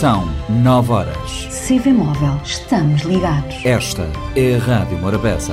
São nove horas. CV Móvel, estamos ligados. Esta é a Rádio Morabeza.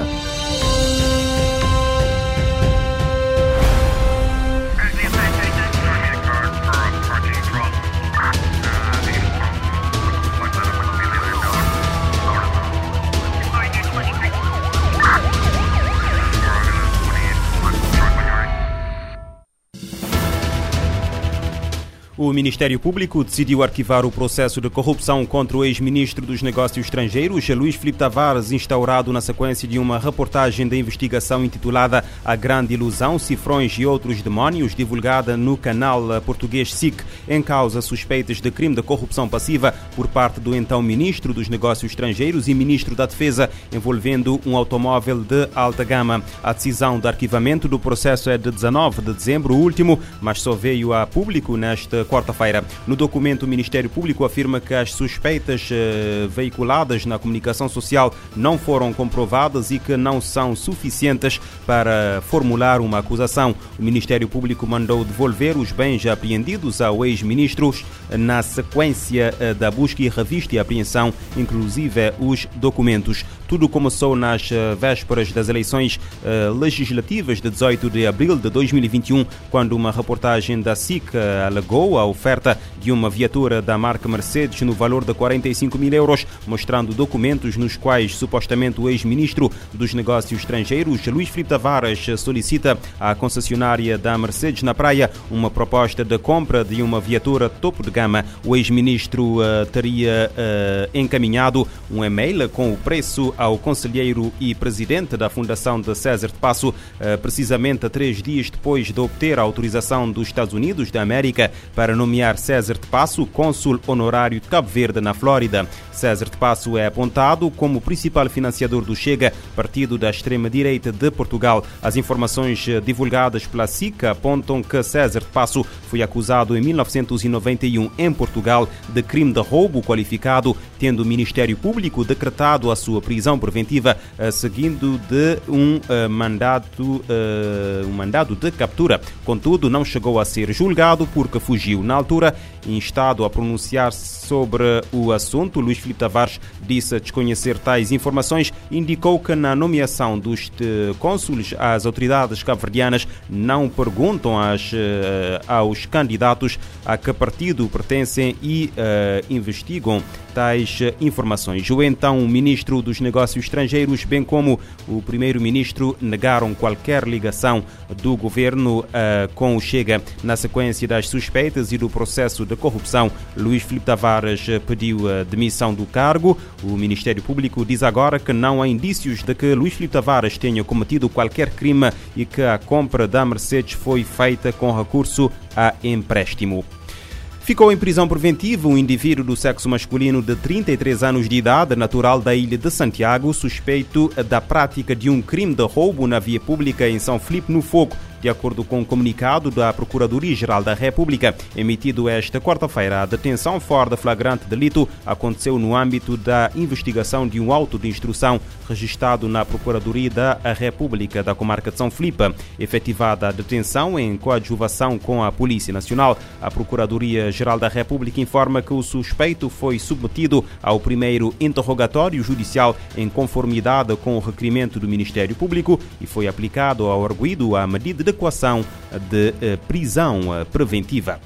O Ministério Público decidiu arquivar o processo de corrupção contra o ex-ministro dos Negócios Estrangeiros, Luís Filipe Tavares, instaurado na sequência de uma reportagem da investigação intitulada A Grande Ilusão, Cifrões e Outros Demónios, divulgada no canal português SIC, em causa suspeitas de crime de corrupção passiva por parte do então ministro dos Negócios Estrangeiros e ministro da Defesa, envolvendo um automóvel de alta gama. A decisão de arquivamento do processo é de 19 de dezembro último, mas só veio a público nesta quarta-feira. No documento, o Ministério Público afirma que as suspeitas eh, veiculadas na comunicação social não foram comprovadas e que não são suficientes para formular uma acusação. O Ministério Público mandou devolver os bens apreendidos ao ex-ministro na sequência eh, da busca e revista e apreensão, inclusive os documentos. Tudo começou nas eh, vésperas das eleições legislativas de 18 de abril de 2021, quando uma reportagem da SIC alegou a oferta de uma viatura da marca Mercedes no valor de 45 mil euros, mostrando documentos nos quais supostamente o ex-ministro dos Negócios Estrangeiros, Luís Filipe Tavares, solicita à concessionária da Mercedes na Praia uma proposta de compra de uma viatura topo de gama. O ex-ministro uh, teria uh, encaminhado um e-mail com o preço ao conselheiro e presidente da Fundação de César de Passo, uh, precisamente três dias depois de obter a autorização dos Estados Unidos da América para nomear César de Passo cônsul honorário de Cabo Verde, na Flórida. César de Passo é apontado como principal financiador do Chega, partido da extrema-direita de Portugal. As informações divulgadas pela SICA apontam que César de Passo foi acusado em 1991 em Portugal de crime de roubo qualificado, tendo o Ministério Público decretado a sua prisão preventiva, seguindo de um uh, um mandado de captura. Contudo, não chegou a ser julgado porque fugiu. Na altura, instado a pronunciar sobre o assunto, Luís Filipe Tavares disse desconhecer tais informações, indicou que na nomeação dos cônsules as autoridades cabo-verdianas não perguntam às, aos candidatos a que partido pertencem e uh, investigam tais informações. O então ministro dos Negócios Estrangeiros, bem como o primeiro-ministro, negaram qualquer ligação do governo uh, com o Chega. Na sequência das suspeitas e do processo de corrupção, Luís Filipe Tavares pediu a demissão do cargo. O Ministério Público diz agora que não há indícios de que Luís Filipe Tavares tenha cometido qualquer crime e que a compra da Mercedes foi feita com recurso a empréstimo. Ficou em prisão preventiva um indivíduo do sexo masculino de 33 anos de idade, natural da ilha de Santiago, suspeito da prática de um crime de roubo na via pública em São Filipe no Fogo de acordo com o um comunicado da Procuradoria-Geral da República, emitido esta quarta-feira, a detenção fora de flagrante delito aconteceu no âmbito da investigação de um auto de instrução registrado na Procuradoria da República da Comarca de São Filipe. Efetivada a detenção em coadjuvação com a Polícia Nacional, a Procuradoria-Geral da República informa que o suspeito foi submetido ao primeiro interrogatório judicial em conformidade com o requerimento do Ministério Público e foi aplicado ao arguído a medida de equação de prisão preventiva.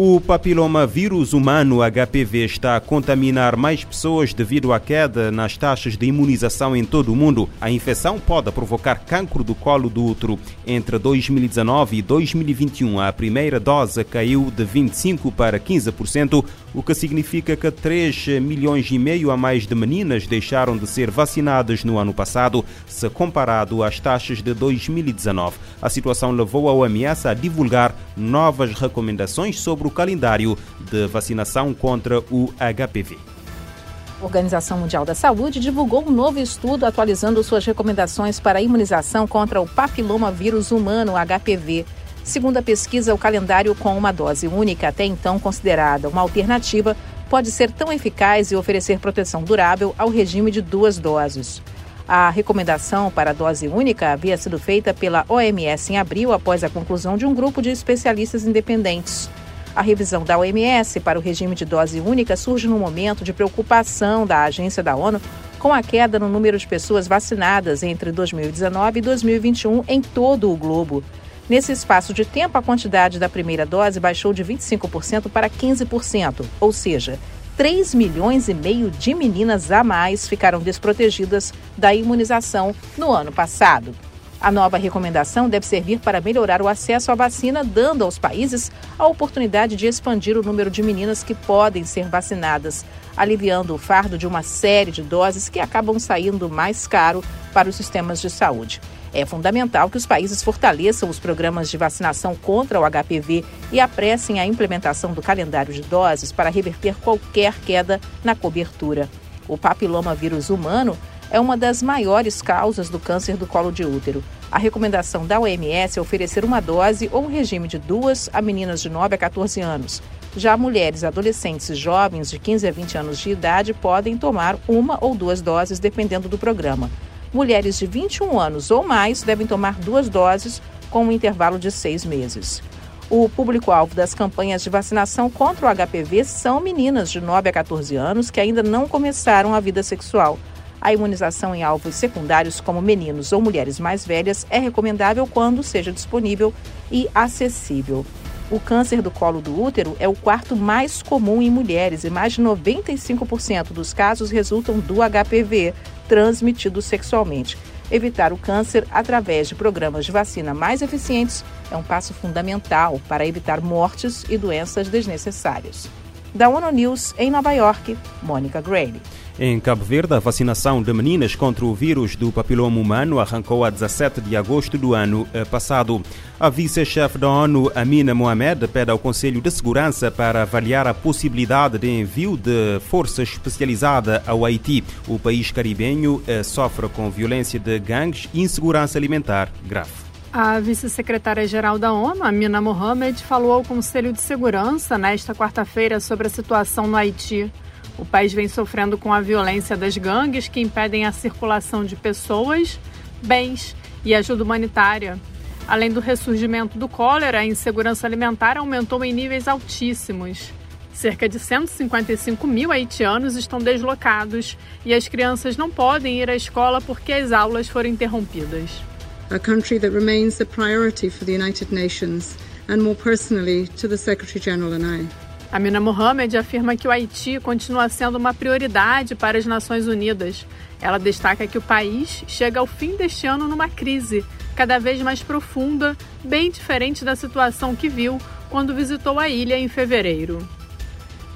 O papilomavírus humano HPV está a contaminar mais pessoas devido à queda nas taxas de imunização em todo o mundo. A infecção pode provocar cancro do colo do útero. Entre 2019 e 2021, a primeira dose caiu de 25% para 15%, o que significa que 3 milhões e meio a mais de meninas deixaram de ser vacinadas no ano passado, se comparado às taxas de 2019. A situação levou a OMS a divulgar novas recomendações sobre o calendário de vacinação contra o HPV. A Organização Mundial da Saúde divulgou um novo estudo atualizando suas recomendações para a imunização contra o papilomavírus humano HPV. Segundo a pesquisa, o calendário com uma dose única, até então considerada uma alternativa, pode ser tão eficaz e oferecer proteção durável ao regime de duas doses. A recomendação para a dose única havia sido feita pela OMS em abril após a conclusão de um grupo de especialistas independentes. A revisão da OMS para o regime de dose única surge no momento de preocupação da agência da ONU com a queda no número de pessoas vacinadas entre 2019 e 2021 em todo o globo. Nesse espaço de tempo, a quantidade da primeira dose baixou de 25% para 15%, ou seja, 3 milhões e meio de meninas a mais ficaram desprotegidas da imunização no ano passado. A nova recomendação deve servir para melhorar o acesso à vacina, dando aos países a oportunidade de expandir o número de meninas que podem ser vacinadas, aliviando o fardo de uma série de doses que acabam saindo mais caro para os sistemas de saúde. É fundamental que os países fortaleçam os programas de vacinação contra o HPV e apressem a implementação do calendário de doses para reverter qualquer queda na cobertura. O papiloma vírus humano é uma das maiores causas do câncer do colo de útero. A recomendação da OMS é oferecer uma dose ou um regime de duas a meninas de 9 a 14 anos. Já mulheres, adolescentes e jovens de 15 a 20 anos de idade podem tomar uma ou duas doses, dependendo do programa. Mulheres de 21 anos ou mais devem tomar duas doses com um intervalo de seis meses. O público-alvo das campanhas de vacinação contra o HPV são meninas de 9 a 14 anos que ainda não começaram a vida sexual. A imunização em alvos secundários, como meninos ou mulheres mais velhas, é recomendável quando seja disponível e acessível. O câncer do colo do útero é o quarto mais comum em mulheres e mais de 95% dos casos resultam do HPV, transmitido sexualmente. Evitar o câncer através de programas de vacina mais eficientes é um passo fundamental para evitar mortes e doenças desnecessárias. Da ONU News, em Nova York, Mônica Grady. Em Cabo Verde, a vacinação de meninas contra o vírus do papiloma humano arrancou a 17 de agosto do ano passado. A vice-chefe da ONU, Amina Mohamed, pede ao Conselho de Segurança para avaliar a possibilidade de envio de força especializada ao Haiti. O país caribenho eh, sofre com violência de gangues e insegurança alimentar grave. A vice-secretária-geral da ONU, Amina Mohamed, falou ao Conselho de Segurança nesta quarta-feira sobre a situação no Haiti. O país vem sofrendo com a violência das gangues que impedem a circulação de pessoas, bens e ajuda humanitária. Além do ressurgimento do cólera, a insegurança alimentar aumentou em níveis altíssimos. Cerca de 155 mil haitianos estão deslocados e as crianças não podem ir à escola porque as aulas foram interrompidas. A country that remains a priority for the United Nations and more personally to the Secretary General and I. Amina Mohamed afirma que o Haiti continua sendo uma prioridade para as Nações Unidas. Ela destaca que o país chega ao fim deste ano numa crise cada vez mais profunda, bem diferente da situação que viu quando visitou a ilha em fevereiro.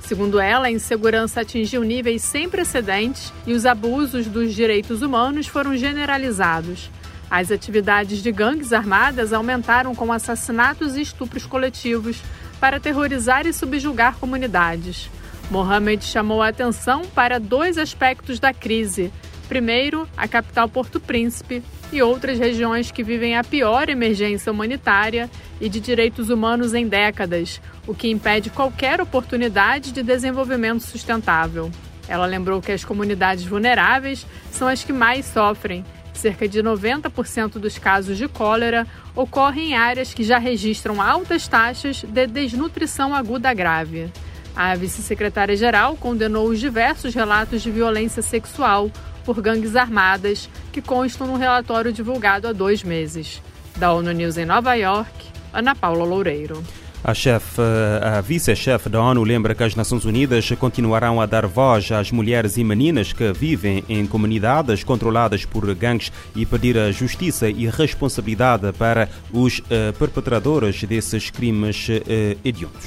Segundo ela, a insegurança atingiu níveis sem precedentes e os abusos dos direitos humanos foram generalizados. As atividades de gangues armadas aumentaram com assassinatos e estupros coletivos, para aterrorizar e subjugar comunidades. Mohamed chamou a atenção para dois aspectos da crise. Primeiro, a capital Porto Príncipe e outras regiões que vivem a pior emergência humanitária e de direitos humanos em décadas, o que impede qualquer oportunidade de desenvolvimento sustentável. Ela lembrou que as comunidades vulneráveis são as que mais sofrem cerca de 90% dos casos de cólera ocorrem em áreas que já registram altas taxas de desnutrição aguda grave. A vice-secretária-geral condenou os diversos relatos de violência sexual por gangues armadas que constam no relatório divulgado há dois meses. Da ONU News em Nova York, Ana Paula Loureiro. A, chefe, a vice-chefe da ONU lembra que as Nações Unidas continuarão a dar voz às mulheres e meninas que vivem em comunidades controladas por gangues e pedir a justiça e responsabilidade para os uh, perpetradores desses crimes uh, hediondos.